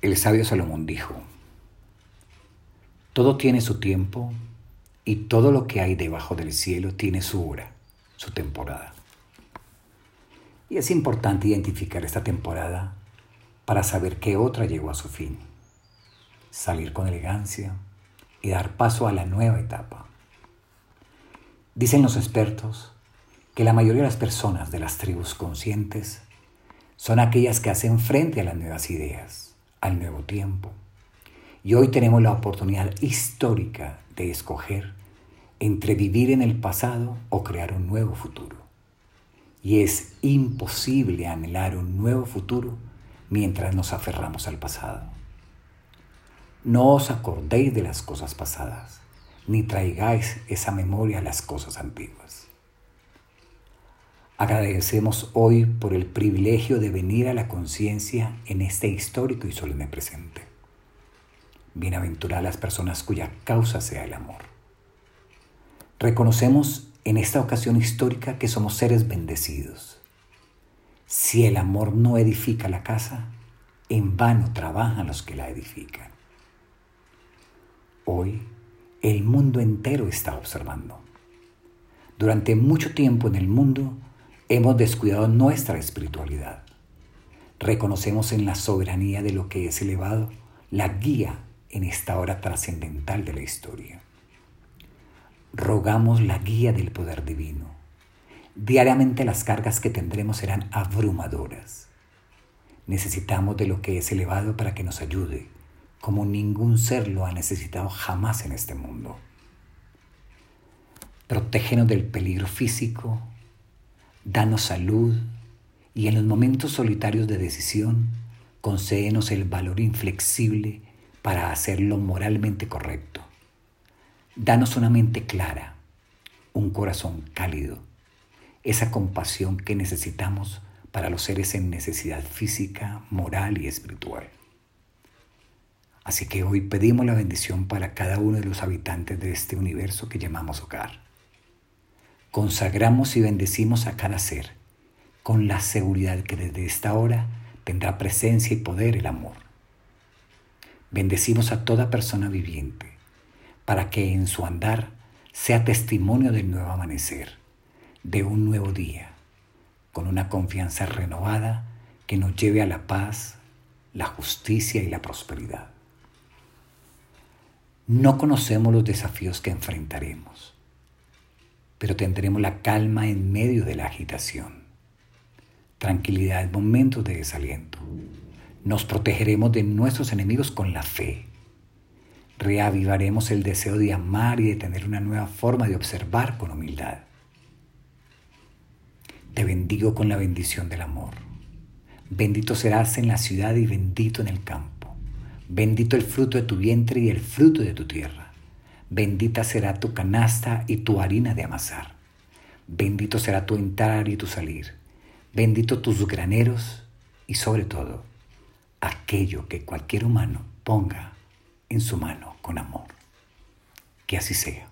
El sabio Salomón dijo, todo tiene su tiempo y todo lo que hay debajo del cielo tiene su hora, su temporada. Y es importante identificar esta temporada para saber qué otra llegó a su fin, salir con elegancia y dar paso a la nueva etapa. Dicen los expertos que la mayoría de las personas de las tribus conscientes son aquellas que hacen frente a las nuevas ideas, al nuevo tiempo. Y hoy tenemos la oportunidad histórica de escoger entre vivir en el pasado o crear un nuevo futuro. Y es imposible anhelar un nuevo futuro mientras nos aferramos al pasado. No os acordéis de las cosas pasadas, ni traigáis esa memoria a las cosas antiguas. Agradecemos hoy por el privilegio de venir a la conciencia en este histórico y solemne presente. Bienaventuradas las personas cuya causa sea el amor. Reconocemos en esta ocasión histórica que somos seres bendecidos. Si el amor no edifica la casa, en vano trabajan los que la edifican. Hoy el mundo entero está observando. Durante mucho tiempo en el mundo hemos descuidado nuestra espiritualidad. Reconocemos en la soberanía de lo que es elevado la guía en esta hora trascendental de la historia. Rogamos la guía del poder divino. Diariamente las cargas que tendremos serán abrumadoras. Necesitamos de lo que es elevado para que nos ayude, como ningún ser lo ha necesitado jamás en este mundo. Protégenos del peligro físico, danos salud y en los momentos solitarios de decisión, concédenos el valor inflexible para hacer lo moralmente correcto. Danos una mente clara, un corazón cálido, esa compasión que necesitamos para los seres en necesidad física, moral y espiritual. Así que hoy pedimos la bendición para cada uno de los habitantes de este universo que llamamos hogar consagramos y bendecimos a cada ser con la seguridad que desde esta hora tendrá presencia y poder el amor. Bendecimos a toda persona viviente para que en su andar sea testimonio del nuevo amanecer, de un nuevo día, con una confianza renovada que nos lleve a la paz, la justicia y la prosperidad. No conocemos los desafíos que enfrentaremos pero tendremos la calma en medio de la agitación. Tranquilidad en momentos de desaliento. Nos protegeremos de nuestros enemigos con la fe. Reavivaremos el deseo de amar y de tener una nueva forma de observar con humildad. Te bendigo con la bendición del amor. Bendito serás en la ciudad y bendito en el campo. Bendito el fruto de tu vientre y el fruto de tu tierra Bendita será tu canasta y tu harina de amasar. Bendito será tu entrar y tu salir. Bendito tus graneros y sobre todo aquello que cualquier humano ponga en su mano con amor. Que así sea.